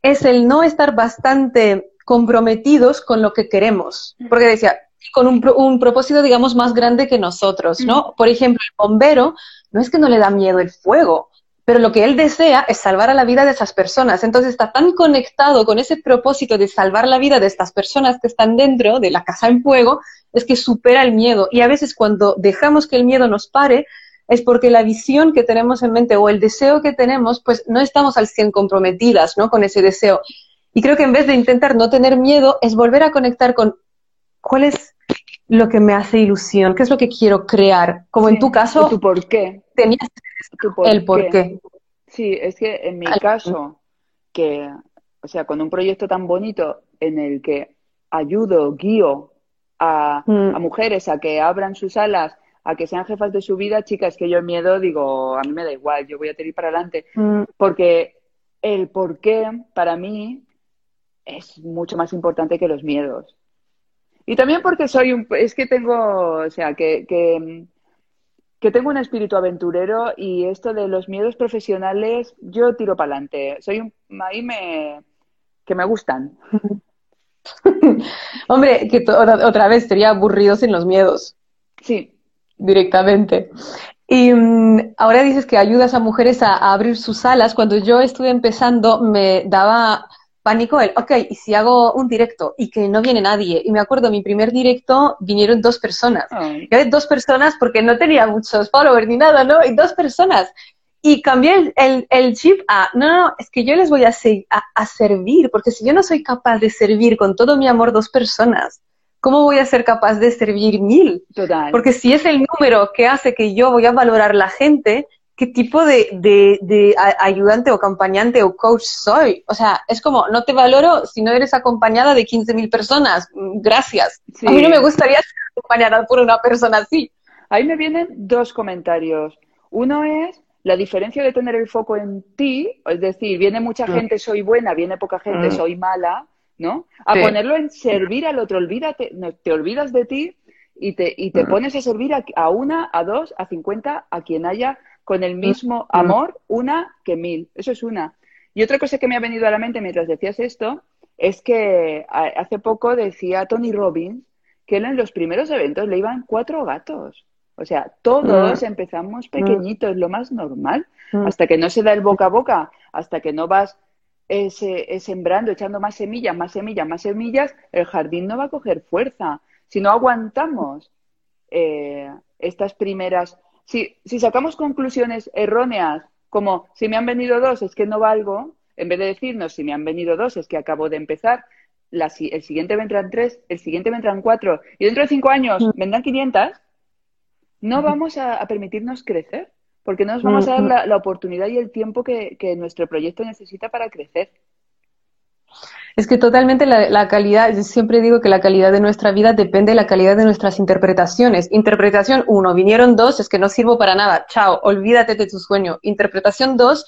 es el no estar bastante comprometidos con lo que queremos. Porque decía, con un, un propósito, digamos, más grande que nosotros, ¿no? Por ejemplo, el bombero no es que no le da miedo el fuego, pero lo que él desea es salvar a la vida de esas personas. Entonces está tan conectado con ese propósito de salvar la vida de estas personas que están dentro de la casa en fuego, es que supera el miedo. Y a veces cuando dejamos que el miedo nos pare, es porque la visión que tenemos en mente o el deseo que tenemos, pues no estamos al 100 comprometidas, ¿no? Con ese deseo. Y creo que en vez de intentar no tener miedo, es volver a conectar con cuál es lo que me hace ilusión, qué es lo que quiero crear. Como en tu caso, tu por qué. tenías el por qué. Sí, es que en mi caso, que, o sea, con un proyecto tan bonito en el que ayudo, guío a, mm. a mujeres a que abran sus alas, a que sean jefas de su vida, chicas, que yo el miedo digo, a mí me da igual, yo voy a tener para adelante, mm. porque el por qué para mí es mucho más importante que los miedos. Y también porque soy un, es que tengo, o sea, que, que, tengo un espíritu aventurero y esto de los miedos profesionales, yo tiro para adelante. Soy un, ahí me, que me gustan. *laughs* Hombre, que otra vez sería aburrido sin los miedos. Sí. Directamente. Y mm, ahora dices que ayudas a mujeres a, abrir sus alas. Cuando yo estuve empezando, me daba pánico el, ok, y si hago un directo y que no viene nadie. Y me acuerdo, mi primer directo vinieron dos personas. Y dos personas porque no tenía muchos followers ni nada, ¿no? Y dos personas. Y cambié el, el, chip a, no, no, es que yo les voy a, a, a, servir, porque si yo no soy capaz de servir con todo mi amor dos personas, ¿cómo voy a ser capaz de servir mil? Total. Porque si es el número que hace que yo voy a valorar la gente, qué tipo de, de, ayudante o acompañante o coach soy. O sea, es como, no te valoro si no eres acompañada de 15.000 personas. Gracias. A mí no me gustaría ser acompañada por una persona así. Ahí me vienen dos comentarios. Uno es la diferencia de tener el foco en ti, es decir, viene mucha mm. gente, soy buena, viene poca gente, mm. soy mala, ¿no? A ponerlo en servir al otro, olvídate, te olvidas de ti y te, y te mm. pones a servir a, a, una, a dos, a cincuenta, a quien haya con el mismo amor una que mil. Eso es una. Y otra cosa que me ha venido a la mente mientras decías esto es que hace poco decía Tony Robbins que él en los primeros eventos le iban cuatro gatos. O sea, todos mm. empezamos mm. pequeñitos, lo más normal, mm. hasta que no se da el boca a boca, hasta que no vas eh, sembrando, echando más semillas, más semillas, más semillas, el jardín no va a coger fuerza. Si no aguantamos eh, estas primeras, si, si sacamos conclusiones erróneas, como si me han venido dos es que no valgo, en vez de decirnos si me han venido dos es que acabo de empezar, el siguiente vendrán tres, el siguiente vendrán cuatro, y dentro de cinco años vendrán quinientas, no vamos a, permitirnos crecer, porque no nos vamos a dar la, oportunidad y el tiempo que, nuestro proyecto necesita para crecer. Es que totalmente la, calidad, yo siempre digo que la calidad de nuestra vida depende de la calidad de nuestras interpretaciones. Interpretación uno, vinieron dos, es que no sirvo para nada, chao, olvídate de tu sueño. Interpretación dos,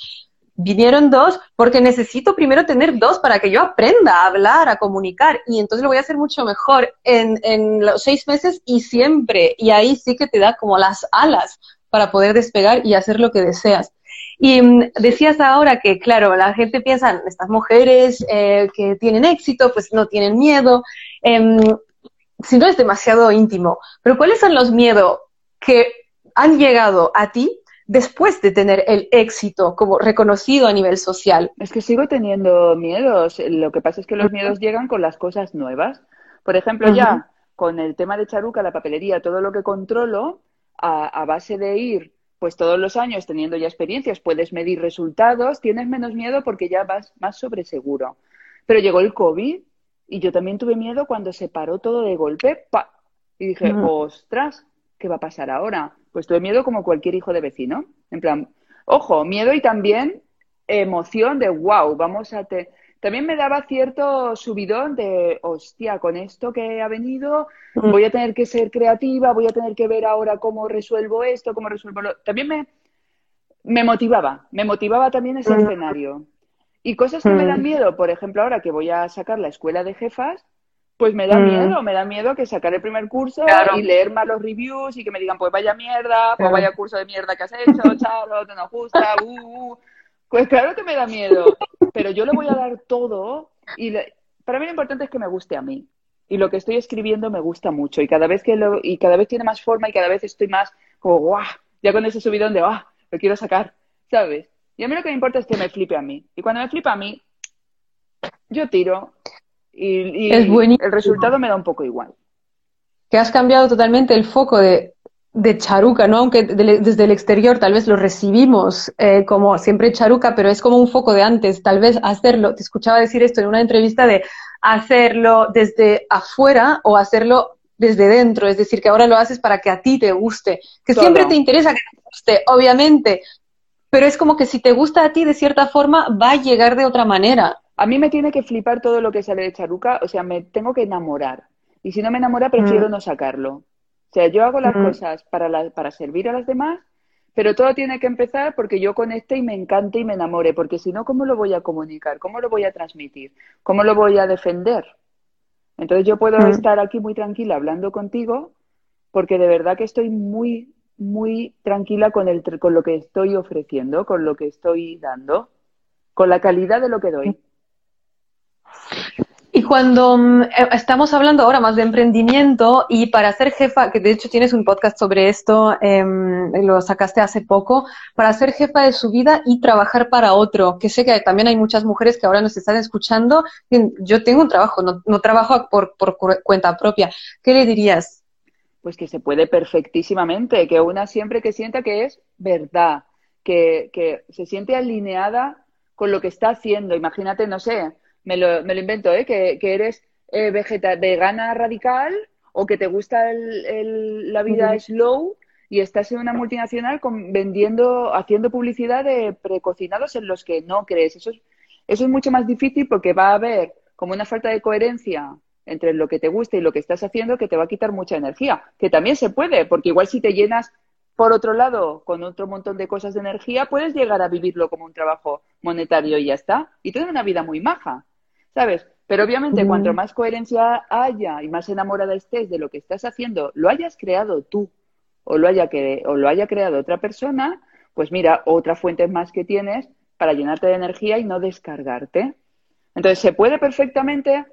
vinieron dos porque necesito primero tener dos para que yo aprenda a hablar, a comunicar y entonces lo voy a hacer mucho mejor en, en los seis meses y siempre. Y ahí sí que te da como las alas para poder despegar y hacer lo que deseas. Y mm, decías ahora que, claro, la gente piensa, estas mujeres eh, que tienen éxito, pues no tienen miedo, em, si no es demasiado íntimo, pero ¿cuáles son los miedos que han llegado a ti después de tener el éxito como reconocido a nivel social? Es que sigo teniendo miedos. Lo que pasa es que los miedos llegan con las cosas nuevas. Por ejemplo, ya con el tema de Charuca, la papelería, todo lo que controlo, a, base de ir pues todos los años teniendo ya experiencias, puedes medir resultados, tienes menos miedo porque ya vas más sobre seguro. Pero llegó el COVID y yo también tuve miedo cuando se paró todo de golpe, ¡pa! Y dije, ostras, ¿qué va a pasar ahora? Pues tuve miedo como cualquier hijo de vecino. En plan, ojo, miedo y también emoción de wow, vamos a te también me daba cierto subidón de, hostia, con esto que ha venido, mm. voy a tener que ser creativa, voy a tener que ver ahora cómo resuelvo esto, cómo resuelvo lo... También me, me motivaba, me motivaba también ese mm. escenario. Y cosas que me dan mm. miedo, por ejemplo, ahora que voy a sacar la escuela de jefas, pues me da miedo, me da miedo que sacar el primer curso y leer malos reviews y que me digan, pues vaya mierda, pues vaya curso de mierda que has hecho, *laughs* chalo, te nos gusta, uh, uh. Pues claro que me da miedo, pero yo le voy a dar todo y para mí lo importante es que me guste a mí. Y lo que estoy escribiendo me gusta mucho y cada vez que lo, y cada vez tiene más forma y cada vez estoy más como guau, ya con ese subidón de guau, lo quiero sacar, ¿sabes? Y a mí lo que me importa es que me flipe a mí. Y cuando me flipa a mí, yo tiro y, el resultado me da un poco igual. Que has cambiado totalmente el foco de, charuca, ¿no? Aunque desde el exterior tal vez lo recibimos eh, como siempre charuca, pero es como un foco de antes. Tal vez hacerlo, te escuchaba decir esto en una entrevista de hacerlo desde afuera o hacerlo desde dentro, es decir, que ahora lo haces para que a ti te guste, que siempre te interesa que te guste, obviamente, pero es como que si te gusta a ti de cierta forma, va a llegar de otra manera. A mí me tiene que flipar todo lo que sale de Charuca, o sea, me tengo que enamorar. Y si no me enamora, prefiero mm. no sacarlo. O sea, yo hago las mm. cosas para, para servir a las demás, pero todo tiene que empezar porque yo conecte y me encante y me enamore, porque si no, ¿cómo lo voy a comunicar? ¿Cómo lo voy a transmitir? ¿Cómo lo voy a defender? Entonces yo puedo mm. estar aquí muy tranquila hablando contigo porque de verdad que estoy muy, muy tranquila con, el, con lo que estoy ofreciendo, con lo que estoy dando, con la calidad de lo que doy. Cuando mm, eh, estamos hablando ahora más de emprendimiento y para ser jefa, que de hecho tienes un podcast sobre esto, em, lo sacaste hace poco, para ser jefa de su vida y trabajar para otro, que sé que también hay muchas mujeres que ahora nos están escuchando, yo tengo un trabajo, no, trabajo por, cuenta propia. ¿Qué le dirías? Pues que se puede perfectísimamente, que una siempre que sienta que es verdad, que se siente alineada con lo que está haciendo. Imagínate, no sé, me lo, me lo invento, ¿eh? que, eres eh, vegeta, vegana radical o que te gusta el, la vida slow y estás en una multinacional con, vendiendo, haciendo publicidad de precocinados en los que no crees. Eso es, eso es mucho más difícil porque va a haber como una falta de coherencia entre lo que te gusta y lo que estás haciendo que te va a quitar mucha energía. Que también se puede, porque igual si te llenas por otro lado, con otro montón de cosas de energía, puedes llegar a vivirlo como un trabajo monetario y ya está. Y tener una vida muy maja. ¿Sabes? Pero obviamente, cuanto más coherencia haya y más enamorada estés de lo que estás haciendo, lo hayas creado tú o lo haya, que, o lo haya creado otra persona, pues mira, otra fuente más que tienes para llenarte de energía y no descargarte. Entonces, se puede perfectamente,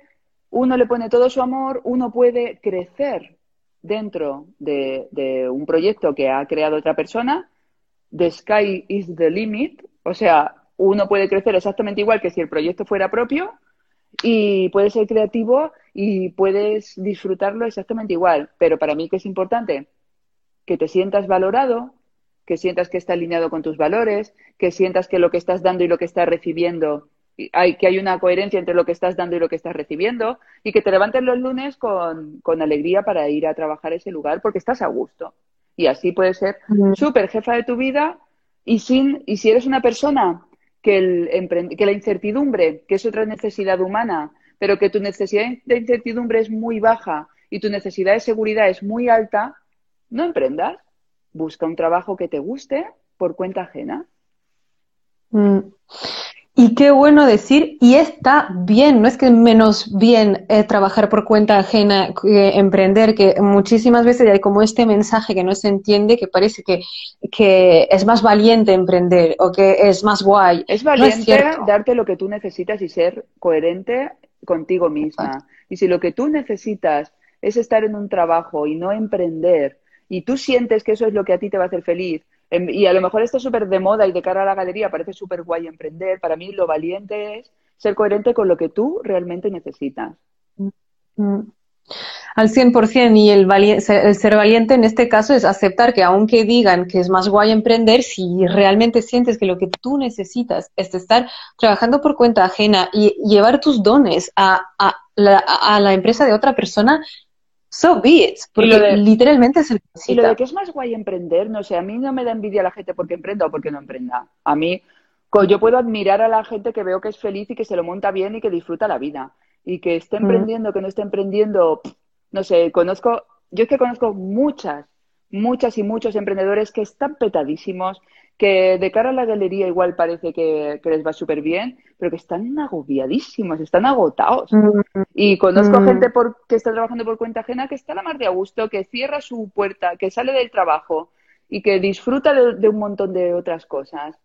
uno le pone todo su amor, uno puede crecer dentro de, de un proyecto que ha creado otra persona, the sky is the limit, o sea, uno puede crecer exactamente igual que si el proyecto fuera propio y puede ser creativo y puedes disfrutarlo exactamente igual. Pero para mí, ¿qué es importante? Que te sientas valorado, que sientas que está alineado con tus valores, que sientas que lo que estás dando y lo que estás recibiendo, hay, que hay una coherencia entre lo que estás dando y lo que estás recibiendo, y que te levantes los lunes con, con alegría para ir a trabajar a ese lugar porque estás a gusto. Y así puedes ser súper jefa de tu vida y, sin, y si eres una persona que, el, que la incertidumbre, que es otra necesidad humana, pero que tu necesidad de incertidumbre es muy baja y tu necesidad de seguridad es muy alta, no emprendas. Busca un trabajo que te guste por cuenta ajena. Mm. Y qué bueno decir, y está bien, no es que menos bien eh, trabajar por cuenta ajena que emprender, que muchísimas veces hay como este mensaje que no se entiende, que parece que, que es más valiente emprender o que es más guay. Es valiente darte lo que tú necesitas y ser coherente contigo misma. Y si lo que tú necesitas es estar en un trabajo y no emprender, y tú sientes que eso es lo que a ti te va a hacer feliz, y a lo mejor está súper de moda y de cara a la galería parece súper guay emprender. Para mí lo valiente es ser coherente con lo que tú realmente necesitas. Mm. Al 100% y el, el ser valiente en este caso es aceptar que aunque digan que es más guay emprender, si realmente sientes que lo que tú necesitas es estar trabajando por cuenta ajena y llevar tus dones a la empresa de otra persona, So be it, porque literalmente es el Y lo de que es más guay emprender, no sé, a mí no me da envidia la gente porque emprenda o porque no emprenda. A mí, yo puedo admirar a la gente que veo que es feliz y que se lo monta bien y que disfruta la vida. Y que esté mm. emprendiendo, que no esté emprendiendo, no sé, conozco, yo es que conozco muchas, muchas y muchos emprendedores que están petadísimos, que de cara a la galería igual parece que, les va súper bien, pero que están agobiadísimos, están agotados. Mm. Y conozco mm. gente por, que está trabajando por cuenta ajena que está a la mar de a gusto, que cierra su puerta, que sale del trabajo y que disfruta de, un montón de otras cosas.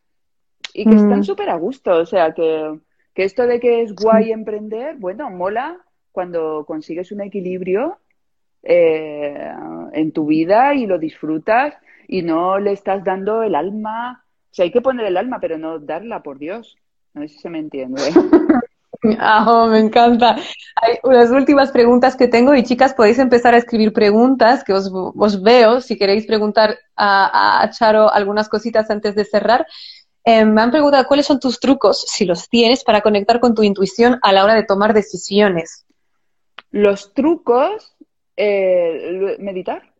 Y que están mm. súper a gusto. O sea, que, que esto de que es guay emprender, bueno, mola cuando consigues un equilibrio eh, en tu vida y lo disfrutas y no le estás dando el alma. O sea, hay que poner el alma, pero no darla, por Dios. No sé si se me entiende. *laughs* Ah, me encanta. Hay unas últimas preguntas que tengo y chicas, podéis empezar a escribir preguntas que os, veo. Si queréis preguntar a, Charo algunas cositas antes de cerrar. Eh, me han preguntado cuáles son tus trucos, si los tienes, para conectar con tu intuición a la hora de tomar decisiones. Los trucos, eh, meditar.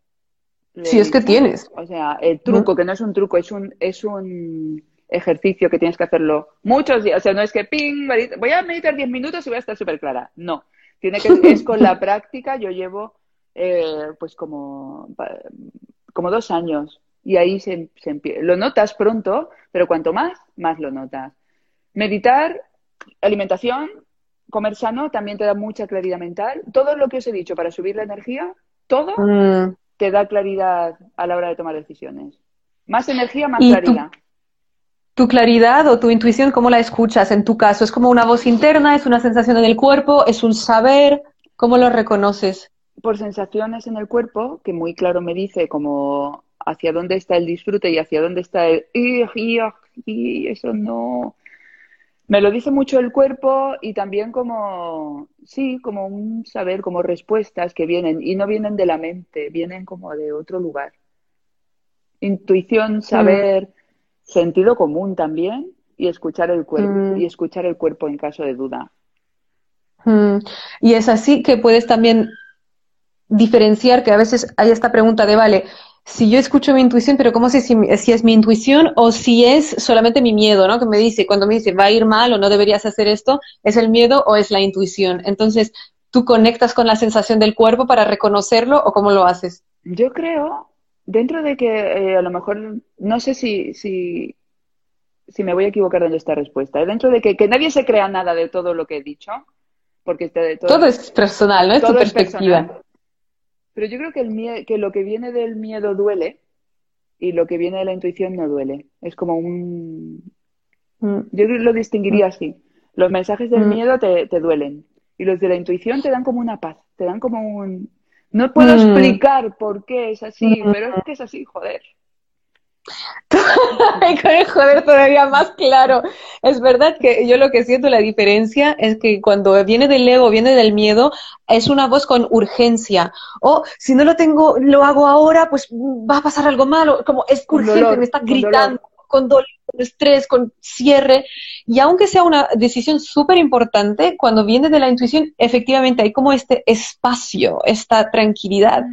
Si es que tienes. O sea, el truco, que no es un truco, es un, es un ejercicio que tienes que hacerlo muchos días. O sea, no es que, ping, voy a meditar 10 minutos y voy a estar súper clara. No. Tiene que, *laughs* es con la práctica. Yo llevo, eh, pues, como, como dos años. Y ahí se, se Lo notas pronto, pero cuanto más, más lo notas. Meditar, alimentación, comer sano también te da mucha claridad mental. Todo lo que os he dicho para subir la energía, todo mm te da claridad a la hora de tomar decisiones. Más energía, más claridad. Tu, claridad o tu intuición, ¿cómo la escuchas en tu caso? ¿Es como una voz interna? ¿Es una sensación en el cuerpo? ¿Es un saber? ¿Cómo lo reconoces? Por sensaciones en el cuerpo, que muy claro me dice como hacia dónde está el disfrute y hacia dónde está el y eso no me lo dice mucho el cuerpo y también como, sí, como un saber, como respuestas que vienen y no vienen de la mente, vienen como de otro lugar. Intuición, mm. saber, sentido común también y escuchar el cuerpo mm. y escuchar el cuerpo en caso de duda. Mm. Y es así que puedes también diferenciar que a veces hay esta pregunta de, vale, si yo escucho mi intuición, pero ¿cómo sé si, si, es mi intuición o si es solamente mi miedo, ¿no? Que me dice, cuando me dice va a ir mal o no deberías hacer esto, ¿es el miedo o es la intuición? Entonces, ¿tú conectas con la sensación del cuerpo para reconocerlo o cómo lo haces? Yo creo, dentro de que eh, a lo mejor, no sé si, si, si me voy a equivocar en esta respuesta, ¿eh? dentro de que, que nadie se crea nada de todo lo que he dicho, porque todo, todo, es personal, ¿no? Es tu perspectiva. Pero yo creo que, el que lo que viene del miedo duele y lo que viene de la intuición no duele. Es como un... Mm. Yo lo distinguiría así. Los mensajes del Mm. miedo te, te duelen y los de la intuición te dan como una paz, te dan como un... No puedo Mm. explicar por qué es así, pero es que es así, joder. Y con el joder todavía más claro. Es verdad que yo lo que siento la diferencia es que cuando viene del ego, viene del miedo, es una voz con urgencia. O si no lo tengo, lo hago ahora, pues va a pasar algo malo. Como es urgente, dolor, me está gritando, con dolor, con estrés, con cierre. Y aunque sea una decisión súper importante, cuando viene de la intuición, efectivamente hay como este espacio, esta tranquilidad.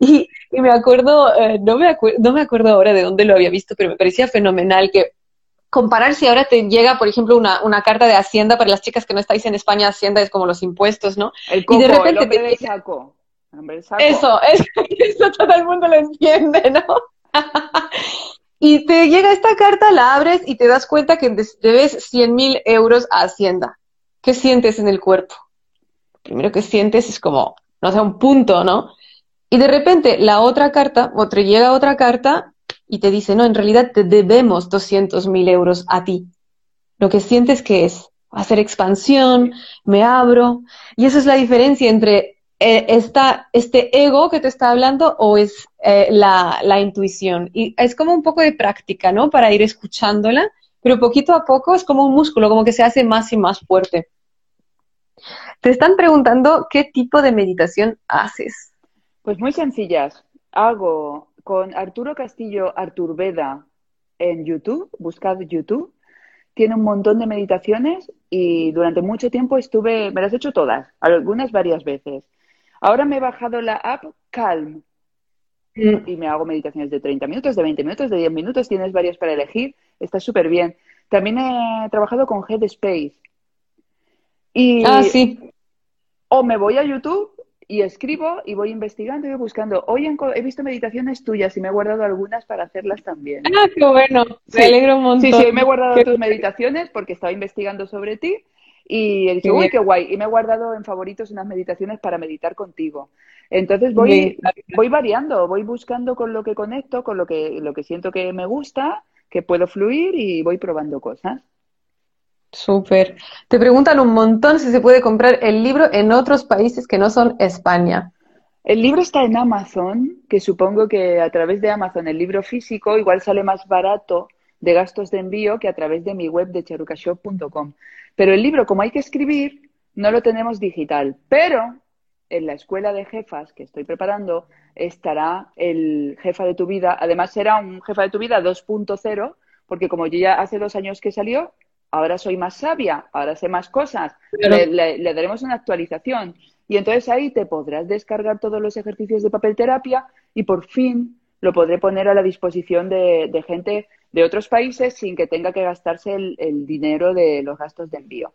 Y, y me acuerdo, eh, no, me acuer- no me acuerdo ahora de dónde lo había visto, pero me parecía fenomenal que comparar si ahora te llega, por ejemplo, una, una carta de Hacienda para las chicas que no estáis en España, Hacienda es como los impuestos, ¿no? El Y coco, de el repente hombre te del saco. El hombre del saco. Eso, es- *laughs* eso todo el mundo lo entiende, ¿no? *laughs* Y te llega esta carta, la abres y te das cuenta que debes 100 mil euros a Hacienda. ¿Qué sientes en el cuerpo? Primero que sientes es como, no sé, un punto, ¿no? Y de repente la otra carta, o te llega otra carta y te dice, no, en realidad te debemos 200 mil euros a ti. Lo que sientes que es hacer expansión, me abro. Y esa es la diferencia entre eh, esta, este ego que te está hablando o es eh, la, la intuición. Y es como un poco de práctica, ¿no? Para ir escuchándola, pero poquito a poco es como un músculo, como que se hace más y más fuerte. Te están preguntando qué tipo de meditación haces. Pues muy sencillas. Hago con Arturo Castillo Arturveda en YouTube, buscad YouTube. Tiene un montón de meditaciones y durante mucho tiempo estuve, me las he hecho todas, algunas varias veces. Ahora me he bajado la app Calm y me hago meditaciones de 30 minutos, de 20 minutos, de 10 minutos, tienes varias para elegir, está súper bien. También he trabajado con Headspace. Y Ah, sí. o me voy a YouTube y escribo y voy investigando y voy buscando. Hoy he visto meditaciones tuyas y me he guardado algunas para hacerlas también. Ah, qué bueno. Sí. Me alegro un montón. Sí, sí, me he guardado Qué- tus meditaciones porque estaba investigando sobre ti y he dicho, Qué uy, qué guay. Y me he guardado en favoritos unas meditaciones para meditar contigo. Entonces voy, voy variando, voy buscando con lo que conecto, con lo que, lo que siento que me gusta, que puedo fluir y voy probando cosas. Súper. Te preguntan un montón si se puede comprar el libro en otros países que no son España. El libro está en Amazon, que supongo que a través de Amazon el libro físico igual sale más barato de gastos de envío que a través de mi web de charucashop.com. Pero el libro, como hay que escribir, no lo tenemos digital. Pero en la escuela de jefas que estoy preparando estará el jefa de tu vida. Además será un jefa de tu vida 2.0, porque como yo ya hace dos años que salió, ahora soy más sabia, ahora sé más cosas. Le, le- le daremos una actualización. Y entonces ahí te podrás descargar todos los ejercicios de papel terapia y por fin lo podré poner a la disposición de, de gente de otros países sin que tenga que gastarse el, el dinero de los gastos de envío.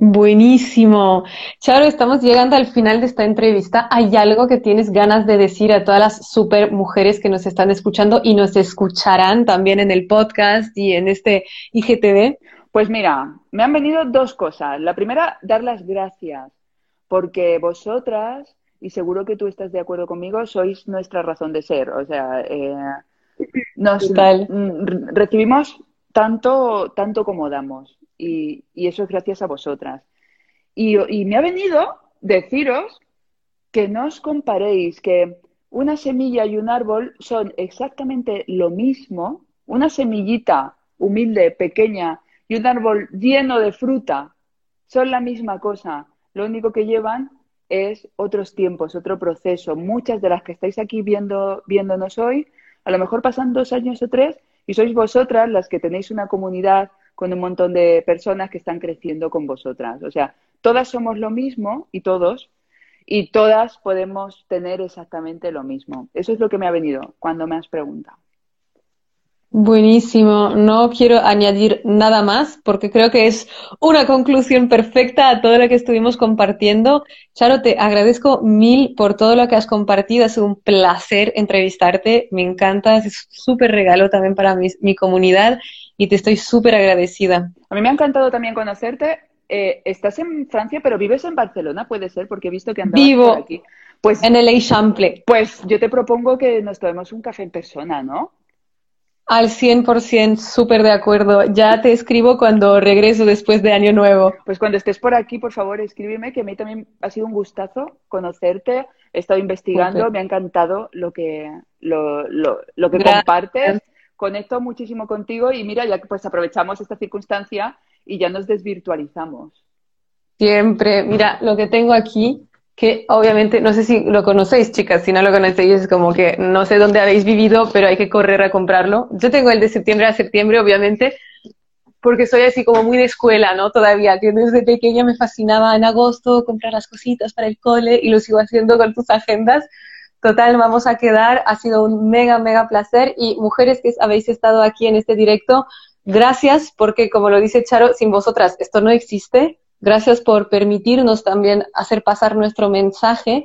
Buenísimo. Charo, estamos llegando al final de esta entrevista. ¿Hay algo que tienes ganas de decir a todas las super mujeres que nos están escuchando y nos escucharán también en el podcast y en este IGTV? Pues mira, me han venido dos cosas. La primera, dar las gracias, porque vosotras, y seguro que tú estás de acuerdo conmigo, sois nuestra razón de ser. O sea, eh, nos mm, recibimos tanto, tanto como damos. Y, y eso es gracias a vosotras. Y, me ha venido deciros que no os comparéis, que una semilla y un árbol son exactamente lo mismo, una semillita humilde, pequeña, y un árbol lleno de fruta son la misma cosa. Lo único que llevan es otros tiempos, otro proceso. Muchas de las que estáis aquí viendo, viéndonos hoy, a lo mejor pasan dos años o tres y sois vosotras las que tenéis una comunidad con un montón de personas que están creciendo con vosotras. O sea, todas somos lo mismo y todos, y todas podemos tener exactamente lo mismo. Eso es lo que me ha venido cuando me has preguntado. Buenísimo. No quiero añadir nada más porque creo que es una conclusión perfecta a todo lo que estuvimos compartiendo. Charo, te agradezco mil por todo lo que has compartido. Ha sido un placer entrevistarte. Me encanta. Es súper regalo también para mi, mi comunidad y te estoy súper agradecida. A mí me ha encantado también conocerte. Eh, estás en Francia, pero vives en Barcelona, puede ser, porque he visto que andabas Vivo por aquí. Pues, en el Eixample. pues yo te propongo que nos tomemos un café en persona, ¿no? Al 100%, súper de acuerdo. Ya te escribo cuando regreso después de Año Nuevo. Pues cuando estés por aquí, por favor, escríbeme, que a mí también ha sido un gustazo conocerte. He estado investigando, me ha encantado lo que, lo, lo, lo que compartes. Conecto muchísimo contigo y mira, ya que pues aprovechamos esta circunstancia y ya nos desvirtualizamos. Siempre. Mira, lo que tengo aquí que obviamente, no sé si lo conocéis, chicas, si no lo conocéis es como que no sé dónde habéis vivido, pero hay que correr a comprarlo. Yo tengo el de septiembre a septiembre, obviamente, porque soy así como muy de escuela, ¿no? Todavía, que desde pequeña me fascinaba en agosto comprar las cositas para el cole y lo sigo haciendo con tus agendas. Total, vamos a quedar. Ha sido un mega, mega placer. Y mujeres que habéis estado aquí en este directo, gracias porque, como lo dice Charo, sin vosotras esto no existe. Gracias por permitirnos también hacer pasar nuestro mensaje.